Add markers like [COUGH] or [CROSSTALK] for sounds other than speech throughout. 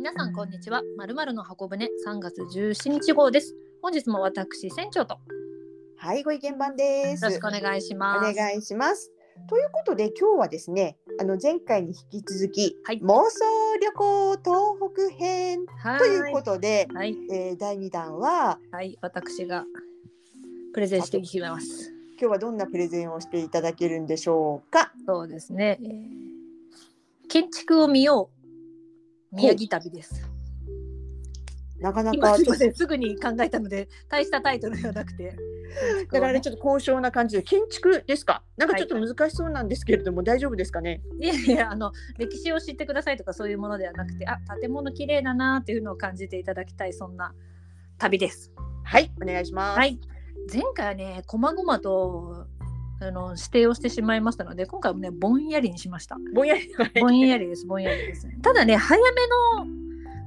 皆さんこんにちは。まるまるの箱舟3月17日号です。本日も私船長とよはい、ご意見番です。ろしくお願いします。お願いします。ということで今日はですね、あの前回に引き続き、はい妄想旅行東北編はということで、はい、えー第2弾ははい、私がプレゼンしていきます。今日はどんなプレゼンをしていただけるんでしょうか？そうですね。えー建築を見よう宮城旅です。なかな今かすすぐに考えたので大したタイトルではなくて。だからちょっと高尚な感じで建築ですか？なんかちょっとはい難しそうなんですけれども、大丈夫ですかね？いやいやあの歴史を知ってくださいとかそういうものではなくてあ建物綺麗だなっていうのを感じていただきたいそんな旅です。はい、お願いします。はい。前回はね、こまごまとあの指定をしてしまいましたので、今回もね、ぼんやりにしました。ぼんやり。ぼんやりです、ぼんやりです。[LAUGHS] ただね、早めの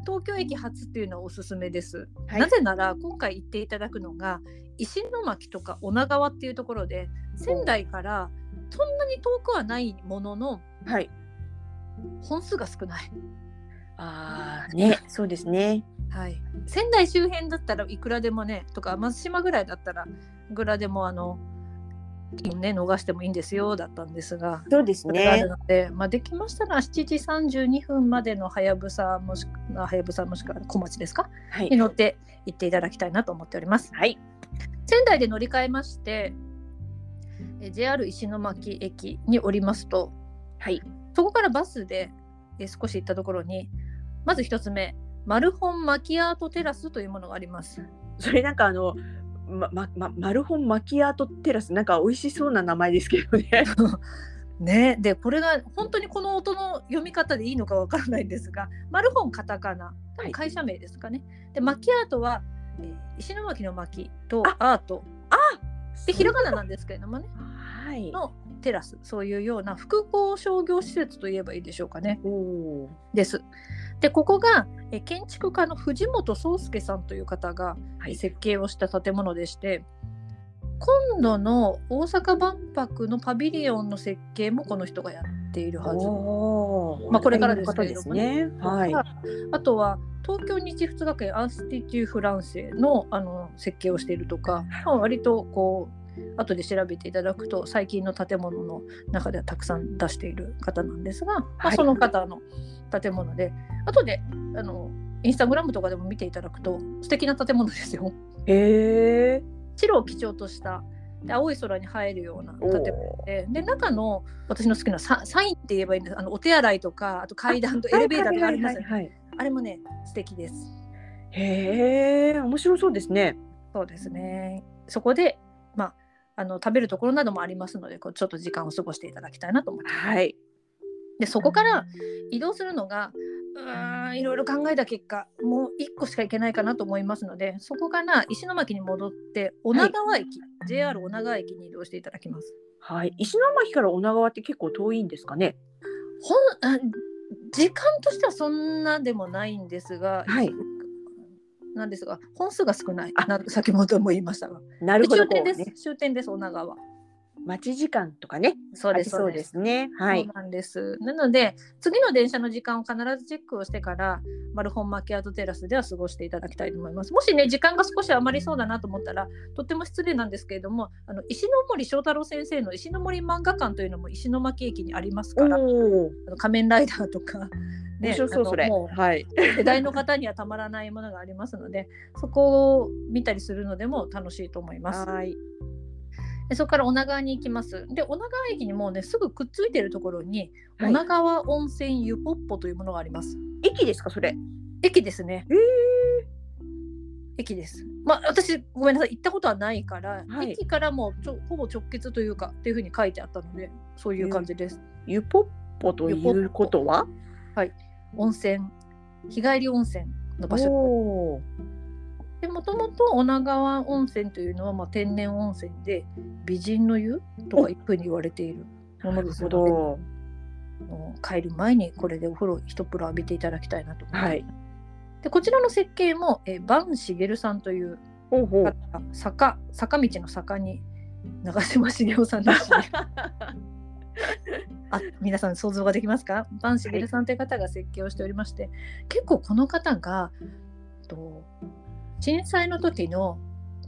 東京駅発っていうのはおすすめです。はいなぜなら、今回行っていただくのが、石巻とか女川っていうところで、仙台からそんなに遠くはないものの、はい。本数が少ない。ああ、ね、そうですね。はい、仙台周辺だったらいくらでもねとか松島ぐらいだったらいくらでもあのね逃してもいいんですよだったんですが。そうですそれがあねる。ので、まあ、できましたら7時32分までのはやぶさもしくははやぶさもしくは小町ですか？はいに。乗って行っていただきたいなと思っております。はい。仙台で乗り換えましてえ JR 石巻駅に降りますとはい。そこからバスでえ少し行ったところにまず一つ目マルホンマキアートテラスというものがあります。それなんかあの、ま、ま、ま、マルホンマキアートテラス、なんか美味しそうな名前ですけどね。[LAUGHS] ね、でこれが本当にこの音の読み方でいいのかわからないんですがマルホンカタカナ。多分会社名ですかね。でマキアートは、えー石巻の巻とアート。でひらがななんですけれどもね。はい。のテラス。そういうような複合商業施設といえばいいでしょうかね。です。でここが、えー建築家の藤本壮介さんという方が、はい設計をした建物でして今度の大阪万博のパビリオンの設計もこの人がやっているはず。まあこれからです方けれどもねですね。はい。あとは東京日仏学園アンスティテュ・フランセのあの設計をしているとか、まあ、割とこう後で調べていただくと最近の建物の中ではたくさん出している方なんですが、まあ、はいその方の建物で、後であのインスタグラムとかでも見ていただくと素敵な建物ですよ。へえ。白を基調としたで青い空に映えるようなお建物でで中の私の好きなササインって言えばいいんですあのお手洗いとかあと階段とエレベーターとかありますはいあれもね素敵です。へえ、面白そうですね。そうですね。そこで、まあ、あの食べるところなどもありますので、こうちょっと時間を過ごしていただきたいなと思って。はい。で、そこから移動するのが、うーん、いろいろ考えた結果、もう1個しか行けないかなと思いますので、そこから石巻に戻って、女川駅、JR 女川駅に移動していただきます。はい。石巻から女川って結構遠いんですかね？ほんあ時間としてはそんなでもないんですが、はい。なんですが、本数が少ない。あな先ほども言いましたが。なるほど。終点です、終点です、女川。待ち時間とかね。そうです、そうですね。はいそう。なんです。なので、次の電車の時間を必ずチェックをしてから、マルホンマキアートテラスでは過ごしていただきたいと思います。もしね、時間が少し余りそうだなと思ったら、とっても失礼なんですけれども、あの石森章太郎先生の石森漫画館というのも石巻駅にありますから、あ。の仮面ライダーとか、[LAUGHS] 面白そうそれ。もはい。う世代の方にはたまらないものがありますので、そこを見たりするのでも楽しいと思います。はい。でそこから女川に行きます。で、女川駅にもうね、すぐくっついてるところに、はい女川温泉湯ポッポというものがあります。駅ですかそれ？駅ですね。へえ。駅です。まあ、私、ごめんなさい、行ったことはないから、はい駅からもちょほぼ直結というか、っていうふうに書いてあったので、そういう感じです。ゆぽっぽということは？温泉、日帰り温泉の場所。で、もともと女川温泉というのは、まあ、天然温泉で、美人の湯とかいうふうに言われているものですなるので、ほもう帰る前にこれでお風呂一風呂浴びていただきたいなと思ど。います。はい。でこちらの設計も、えー、バンシゲルさんというほうほう。方坂坂道の坂に長嶋茂雄さんですね。[LAUGHS] あ皆さん想像ができますか？バンシゲルさんという方が設計をしておりまして、結構この方がと震災の時の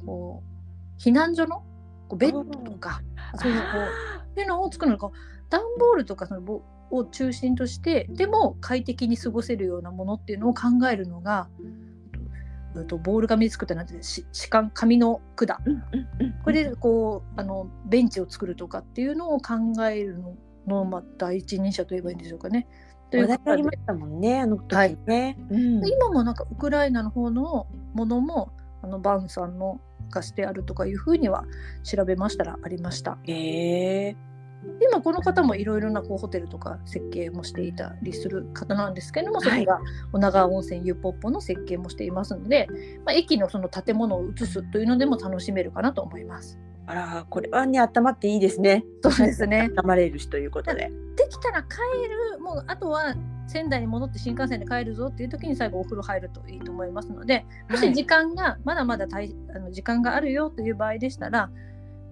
こう避難所のこうベッドとかそういうこうっていうのを作るのが段ボールとかそのぼを中心としてでも快適に過ごせるようなものっていうのを考えるのが、うんとボール紙で作ったなんてし紙管紙の管これでこうあのベンチを作るとかっていうのを考えるのの、まあ、第一人者といえばいいんでしょうかね。という話題になりことでましたもんねあの時はいね。うん今もなんかウクライナの方のものもあのバンさんのがしてあるとかいうふうには調べましたらありました。へえ今この方もいろいろなこうホテルとか設計もしていたりする方なんですけれども、そはいれが女川温泉ゆぽっぽの設計もしていますので、まあ、駅のその建物を移すというのでも楽しめるかなと思います。あらこれはね温まっていいですね。そうですね。温まれるしということで。できたら帰るもうあとは仙台に戻って新幹線で帰るぞっていう時に最後お風呂入るといいと思いますのでもし時間が、まだまだ大あの時間があるよという場合でしたら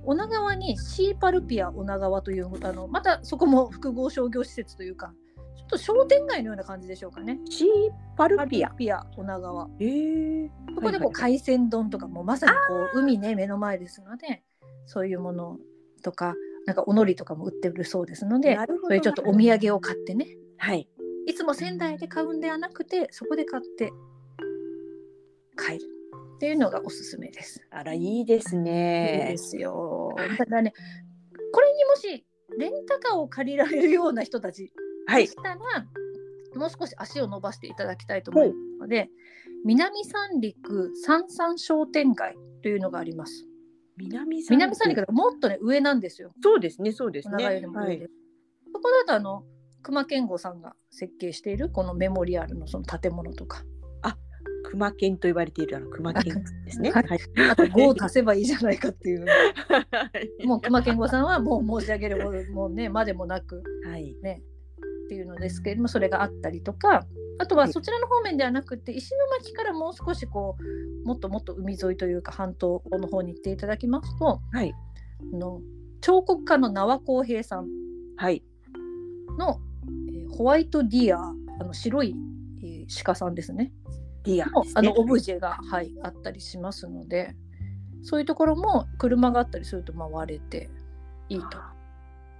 女川にシーパルピア女川というあのまたそこも複合商業施設というかちょっと商店街のような感じでしょうかね。シーパルピア？ピア女川へえ。そこでこう海鮮丼とかもまさにこう海ね目の前ですのでそういうものとかなんかおのりとかも売ってるそうですのでそういうちょっとお土産を買ってねはい。いつも仙台で買うんではなくてそこで買って帰るっていうのがおすすめです。あらいいですいいねで。すよ。ただねこれにもしレンタカーを借りられるような人たちはいでし。たら、もう少し足を伸ばしていただきたいと思いますので、南三陸三三商店街というのがあります。南三南三陸がもっとね上なんですよ。そうですねそうですね長よはい。そこだとあの熊健吾さんが設計しているこのメモリアルのその建物とか、熊県と言われているあの熊県ですね。はいはい。あと5を足せばいいじゃないかっていう。はいもう熊健吾さんはもう申し上げるもうねまでもなくはい。ねっていうのですけれどもそれがあったりとかあとはそちらの方面ではなくて石巻からもう少しこうもっともっと海沿いというか半島の方に行っていただきますとはい。あの彫刻家の縄浩平さんはい。の、えーホワイトディアあの白い、えー鹿さんですね deer。あのオブジェが、はい、あったりしますのでそういうところも車があったりすると回れていいと。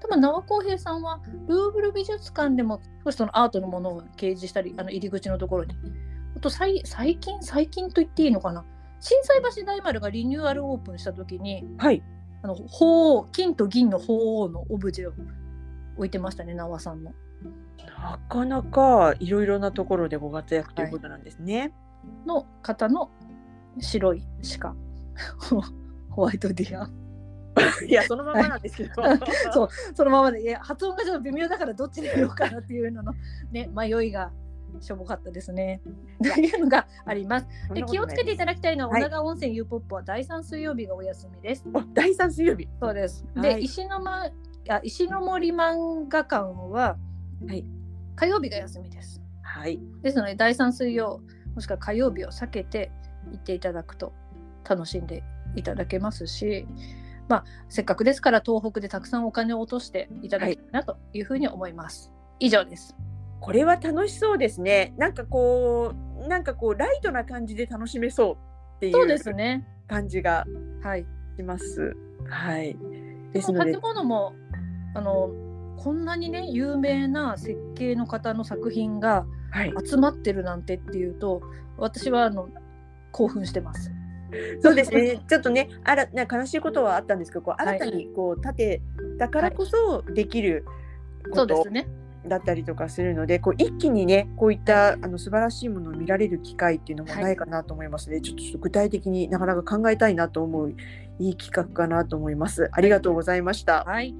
多分名和晃平さんはルーブル美術館でも少しそのアートのものを掲示したりあの入り口のところにあと最最近最近と言っていいのかな心斎橋大丸がリニューアルオープンした時にはい。あの鳳凰金と銀の鳳凰のオブジェを置いてましたね縄さんの。なかなかいろいろなところでご活躍ということなんですね。の方の白い鹿 [LAUGHS] ホワイトディア [LAUGHS] い、やそのままなんですけど。[LAUGHS] そうそのままでいや発音がちょっと微妙だからどっちで言おうかなっていうのの、ね、迷いがしょぼかったですね。というのがあります。で気をつけていただきたいのは、はい女川温泉 U ポップは第3水曜日がお休みです。お第三水曜日。そうです。で、はい石の間あ石の森漫画館ははい火曜日が休みです。はい。ですので第3水曜もしくは火曜日を避けて行っていただくと楽しんでいただけますし、まあ、せっかくですから東北でたくさんお金を落としていただきたいなというふうに思います。以上です。これは楽しそうですね。なんかこうなんかこうライトな感じで楽しめそうっていそうでうすね。感じがはい。します。はい。でですのので建物もあのこんなにね有名な設計の方の作品がはい。集まってるなんてっていうと私はあの興奮してます。そうですね。[LAUGHS] ちょっとね、あら、な悲しいことはあったんですけど、こうはい新たにこう立てたからこそできることね。だったりとかするので、こう一気にね、こういったあの素晴らしいものを見られる機会っていうのもないかなと思いますので、ちょっとちょっと具体的になかなか考えたいなと思ういい企画かなと思います。ありがとうございました。はい。